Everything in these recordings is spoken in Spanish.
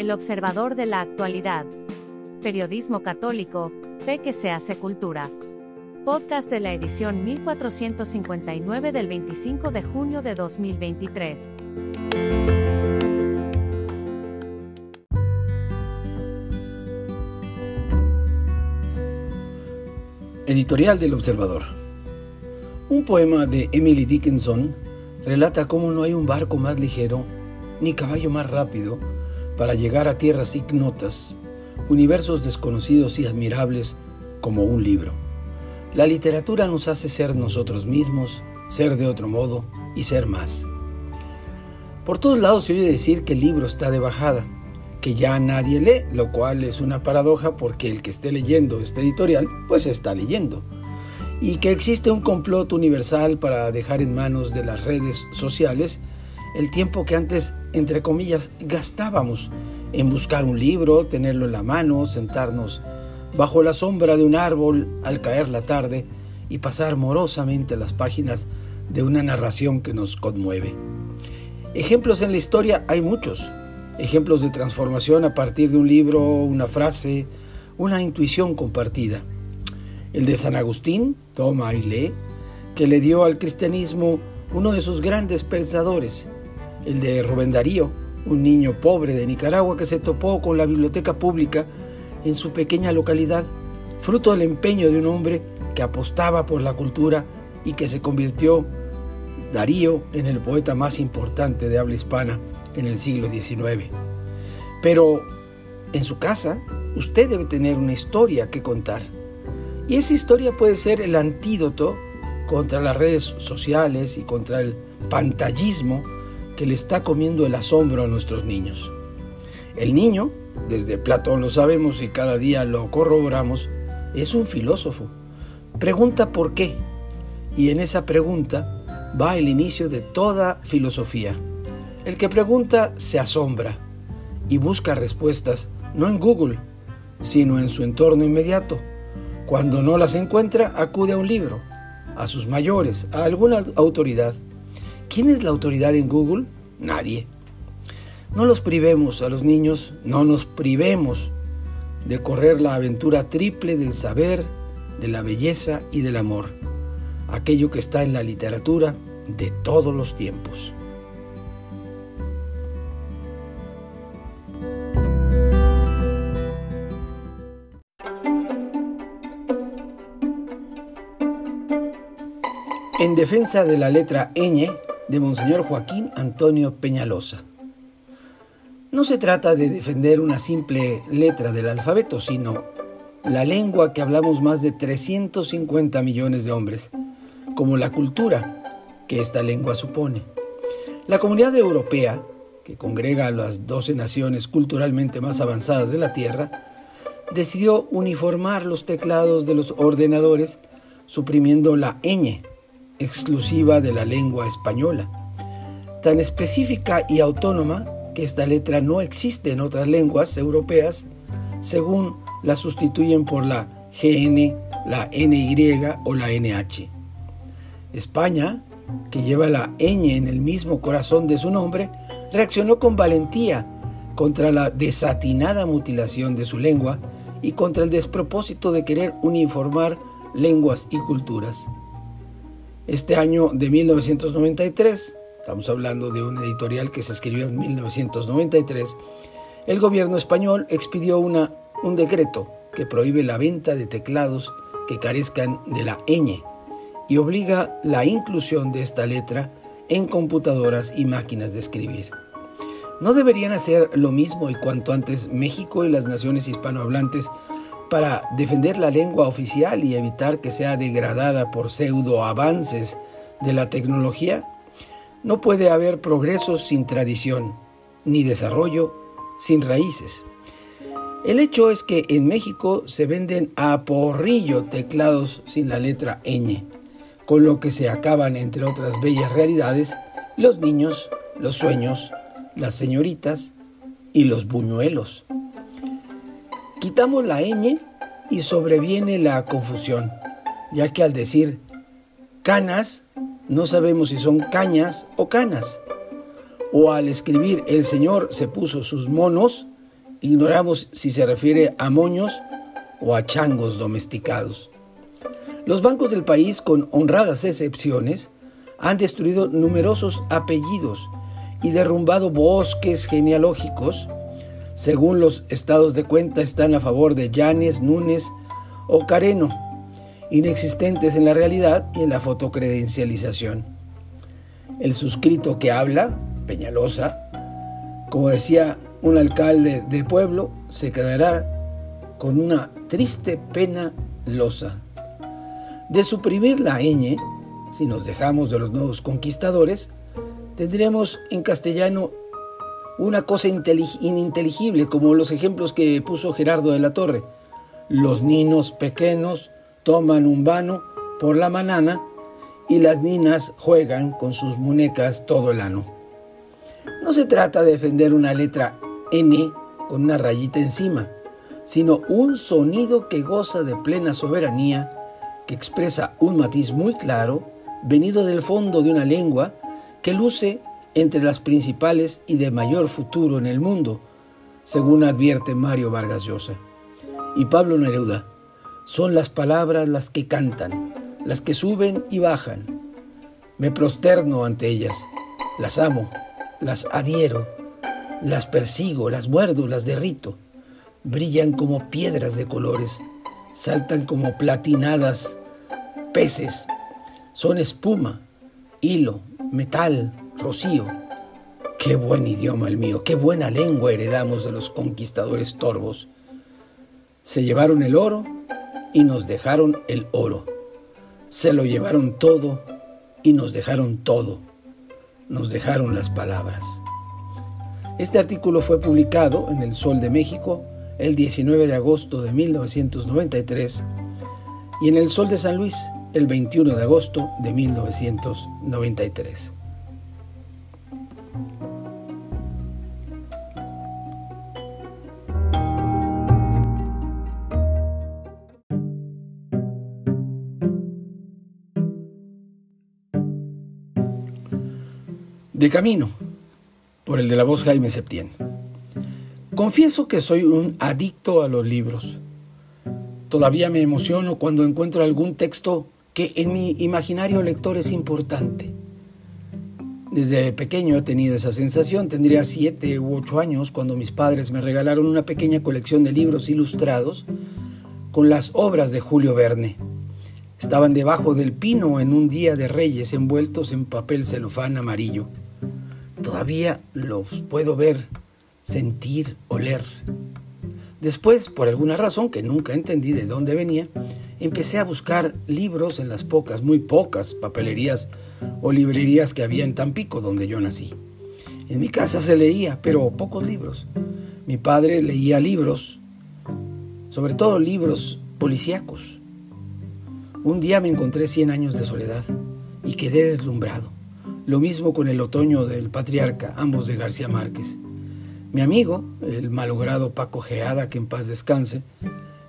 El observador de la actualidad. Periodismo católico, fe que se hace cultura. Podcast de la edición 1459 del 25 de junio de 2023. Editorial del Observador. Un poema de Emily Dickinson relata cómo no hay un barco más ligero ni caballo más rápido para llegar a tierras ignotas, universos desconocidos y admirables como un libro. La literatura nos hace ser nosotros mismos, ser de otro modo y ser más. Por todos lados se oye decir que el libro está de bajada, que ya nadie lee, lo cual es una paradoja porque el que esté leyendo este editorial, pues está leyendo. Y que existe un complot universal para dejar en manos de las redes sociales el tiempo que antes, entre comillas, gastábamos en buscar un libro, tenerlo en la mano, sentarnos bajo la sombra de un árbol al caer la tarde y pasar morosamente las páginas de una narración que nos conmueve. Ejemplos en la historia hay muchos, ejemplos de transformación a partir de un libro, una frase, una intuición compartida. El de San Agustín, toma y lee, que le dio al cristianismo uno de sus grandes pensadores, el de Rubén Darío, un niño pobre de Nicaragua que se topó con la biblioteca pública en su pequeña localidad, fruto del empeño de un hombre que apostaba por la cultura y que se convirtió, Darío, en el poeta más importante de habla hispana en el siglo XIX. Pero en su casa, usted debe tener una historia que contar. Y esa historia puede ser el antídoto contra las redes sociales y contra el pantallismo que le está comiendo el asombro a nuestros niños. El niño, desde Platón lo sabemos y cada día lo corroboramos, es un filósofo. Pregunta por qué. Y en esa pregunta va el inicio de toda filosofía. El que pregunta se asombra y busca respuestas no en Google, sino en su entorno inmediato. Cuando no las encuentra, acude a un libro, a sus mayores, a alguna autoridad ¿Quién es la autoridad en Google? Nadie. No los privemos a los niños, no nos privemos de correr la aventura triple del saber, de la belleza y del amor, aquello que está en la literatura de todos los tiempos. En defensa de la letra ñ, de Monseñor Joaquín Antonio Peñalosa. No se trata de defender una simple letra del alfabeto, sino la lengua que hablamos más de 350 millones de hombres, como la cultura que esta lengua supone. La comunidad europea, que congrega a las 12 naciones culturalmente más avanzadas de la Tierra, decidió uniformar los teclados de los ordenadores suprimiendo la ñ exclusiva de la lengua española, tan específica y autónoma que esta letra no existe en otras lenguas europeas, según la sustituyen por la GN, la NY o la NH. España, que lleva la ñ en el mismo corazón de su nombre, reaccionó con valentía contra la desatinada mutilación de su lengua y contra el despropósito de querer uniformar lenguas y culturas. Este año de 1993, estamos hablando de un editorial que se escribió en 1993, el gobierno español expidió una, un decreto que prohíbe la venta de teclados que carezcan de la ñ y obliga la inclusión de esta letra en computadoras y máquinas de escribir. ¿No deberían hacer lo mismo y cuanto antes México y las naciones hispanohablantes para defender la lengua oficial y evitar que sea degradada por pseudo avances de la tecnología, no puede haber progreso sin tradición, ni desarrollo sin raíces. El hecho es que en México se venden a porrillo teclados sin la letra ñ, con lo que se acaban, entre otras bellas realidades, los niños, los sueños, las señoritas y los buñuelos. Quitamos la ñ y sobreviene la confusión, ya que al decir canas no sabemos si son cañas o canas. O al escribir el Señor se puso sus monos, Ignoramos si se refiere a moños o a changos domesticados. Los bancos del país, con honradas excepciones, han destruido numerosos apellidos y derrumbado bosques genealógicos. Según los estados de cuenta, están a favor de Llanes, Núñez o Careno, inexistentes en la realidad y en la fotocredencialización. El suscrito que habla, Peñalosa, como decía un alcalde de pueblo, se quedará con una triste pena losa. De suprimir la ñ, si nos dejamos de los nuevos conquistadores, tendremos en castellano una cosa ininteligible, como los ejemplos que puso Gerardo de la Torre. Los ninos pequeños toman un vano por la manana y las ninas juegan con sus muñecas todo el ano. No se trata de defender una letra N con una rayita encima, sino un sonido que goza de plena soberanía, que expresa un matiz muy claro, venido del fondo de una lengua que luce entre las principales y de mayor futuro en el mundo, según advierte Mario Vargas Llosa. Y Pablo Neruda, son las palabras las que cantan, las que suben y bajan. Me prosterno ante ellas, las amo, las adhiero, las persigo, las muerdo, las derrito. Brillan como piedras de colores, saltan como platinadas peces, son espuma, hilo, metal, rocío. Qué buen idioma el mío, qué buena lengua heredamos de los conquistadores torvos. Se llevaron el oro y nos dejaron el oro. Se lo llevaron todo y nos dejaron todo. Nos dejaron las palabras. Este artículo fue publicado en El Sol de México el 19 de agosto de 1993 y en El Sol de San Luis el 21 de agosto de 1993. De camino, por el de la voz Jaime Septién. Confieso que soy un adicto a los libros. Todavía me emociono cuando encuentro algún texto que en mi imaginario lector es importante. Desde pequeño he tenido esa sensación. Tendría siete u ocho años cuando mis padres me regalaron una pequeña colección de libros ilustrados con las obras de Julio Verne. Estaban debajo del pino en un día de reyes envueltos en papel celofán amarillo. Todavía los puedo ver, sentir, oler. Después, por alguna razón que nunca entendí de dónde venía, empecé a buscar libros en las pocas, muy pocas papelerías o librerías que había en Tampico, donde yo nací. En mi casa se leía, pero pocos libros. Mi padre leía libros, sobre todo libros policíacos. Un día me encontré Cien años de soledad y quedé deslumbrado. Lo mismo con El otoño del patriarca, ambos de García Márquez. Mi amigo, el malogrado Paco Geada, que en paz descanse,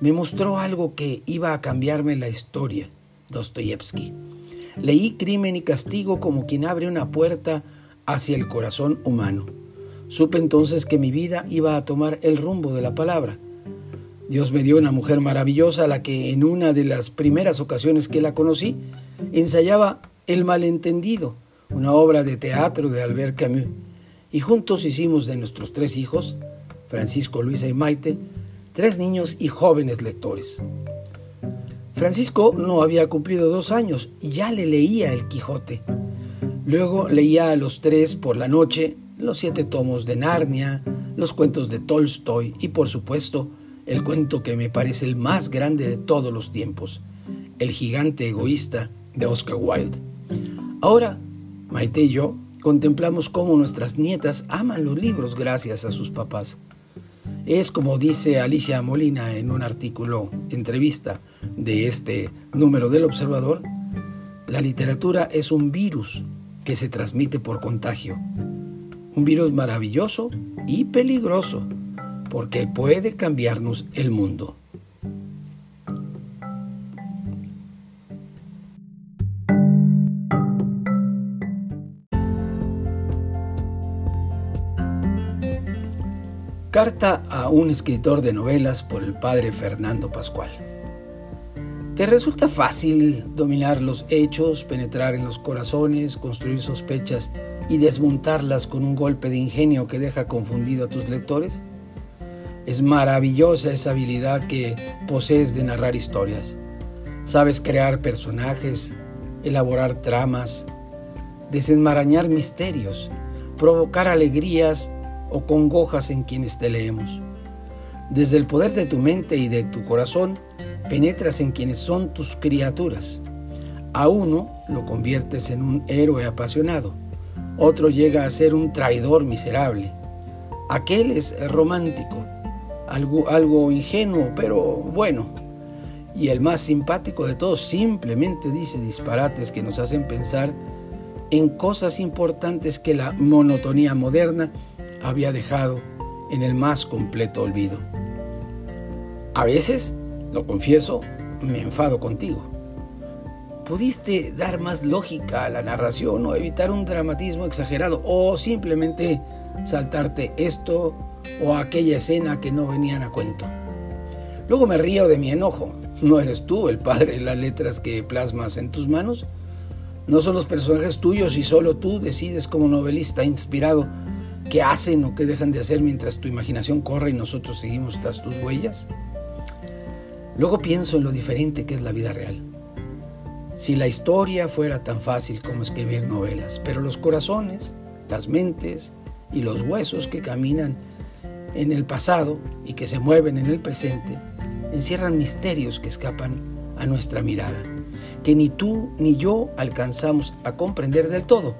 me mostró algo que iba a cambiarme la historia, Dostoyevsky. Leí Crimen y Castigo como quien abre una puerta hacia el corazón humano. Supe entonces que mi vida iba a tomar el rumbo de la palabra. Dios me dio una mujer maravillosa a la que en una de las primeras ocasiones que la conocí ensayaba El malentendido, una obra de teatro de Albert Camus, y juntos hicimos de nuestros tres hijos, Francisco, Luisa y Maite, tres niños y jóvenes lectores. Francisco no había cumplido dos años y ya le leía el Quijote. Luego leía a los tres por la noche los siete tomos de Narnia, los cuentos de Tolstoy y por supuesto el cuento que me parece el más grande de todos los tiempos, El gigante egoísta de Oscar Wilde. Ahora Maite y yo contemplamos cómo nuestras nietas aman los libros gracias a sus papás. Es como dice Alicia Molina en un artículo entrevista de este número del Observador, la literatura es un virus que se transmite por contagio. Un virus maravilloso y peligroso porque puede cambiarnos el mundo. Carta a un escritor de novelas por el padre Fernando Pascual. ¿Te resulta fácil dominar los hechos, penetrar en los corazones, construir sospechas y desmontarlas con un golpe de ingenio que deja confundido a tus lectores? Es maravillosa esa habilidad que posees de narrar historias. Sabes crear personajes, elaborar tramas, desenmarañar misterios, provocar alegrías congojas en quienes te leemos. Desde el poder de tu mente y de tu corazón, penetras en quienes son tus criaturas. A uno lo conviertes en un héroe apasionado, otro llega a ser un traidor miserable. Aquel es romántico, algo, algo ingenuo, pero bueno. Y el más simpático de todos simplemente dice disparates que nos hacen pensar en cosas importantes que la monotonía moderna había dejado en el más completo olvido. A veces, lo confieso, me enfado contigo. ¿Pudiste dar más lógica a la narración o evitar un dramatismo exagerado o simplemente saltarte esto o aquella escena que no venían a cuento? Luego me río de mi enojo. ¿No eres tú el padre de las letras que plasmas en tus manos? ¿No son los personajes tuyos y solo tú decides como novelista inspirado qué hacen o qué dejan de hacer mientras tu imaginación corre y nosotros seguimos tras tus huellas? Luego pienso en lo diferente que es la vida real. Si la historia fuera tan fácil como escribir novelas, pero los corazones, las mentes y los huesos que caminan en el pasado y que se mueven en el presente, encierran misterios que escapan a nuestra mirada, que ni tú ni yo alcanzamos a comprender del todo,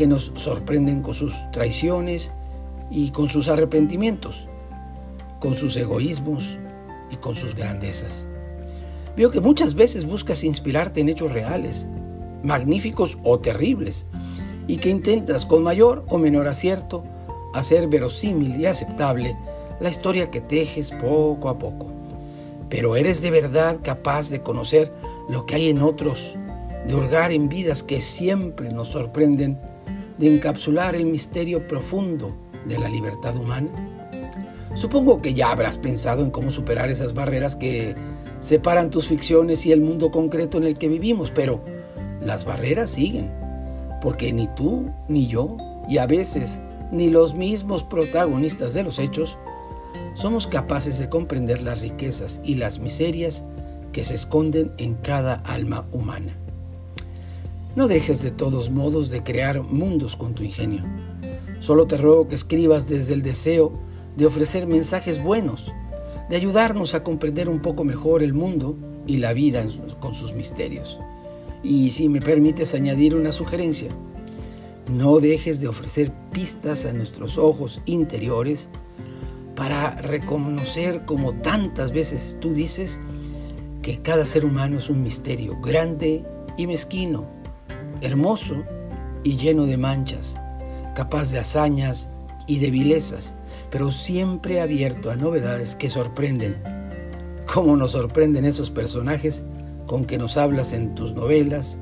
que nos sorprenden con sus traiciones y con sus arrepentimientos, con sus egoísmos y con sus grandezas. Veo que muchas veces buscas inspirarte en hechos reales, magníficos o terribles, y que intentas con mayor o menor acierto hacer verosímil y aceptable la historia que tejes poco a poco. Pero eres de verdad capaz de conocer lo que hay en otros, de hurgar en vidas que siempre nos sorprenden de encapsular el misterio profundo de la libertad humana? Supongo que ya habrás pensado en cómo superar esas barreras que separan tus ficciones y el mundo concreto en el que vivimos, pero las barreras siguen, porque ni tú ni yo, y a veces ni los mismos protagonistas de los hechos, somos capaces de comprender las riquezas y las miserias que se esconden en cada alma humana. No dejes de todos modos de crear mundos con tu ingenio. Solo te ruego que escribas desde el deseo de ofrecer mensajes buenos, de ayudarnos a comprender un poco mejor el mundo y la vida con sus misterios. Y si me permites añadir una sugerencia, no dejes de ofrecer pistas a nuestros ojos interiores para reconocer, como tantas veces tú dices, que cada ser humano es un misterio grande y mezquino hermoso y lleno de manchas, capaz de hazañas y de vilezas, pero siempre abierto a novedades que sorprenden. Cómo nos sorprenden esos personajes con que nos hablas en tus novelas,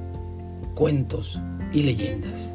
cuentos y leyendas.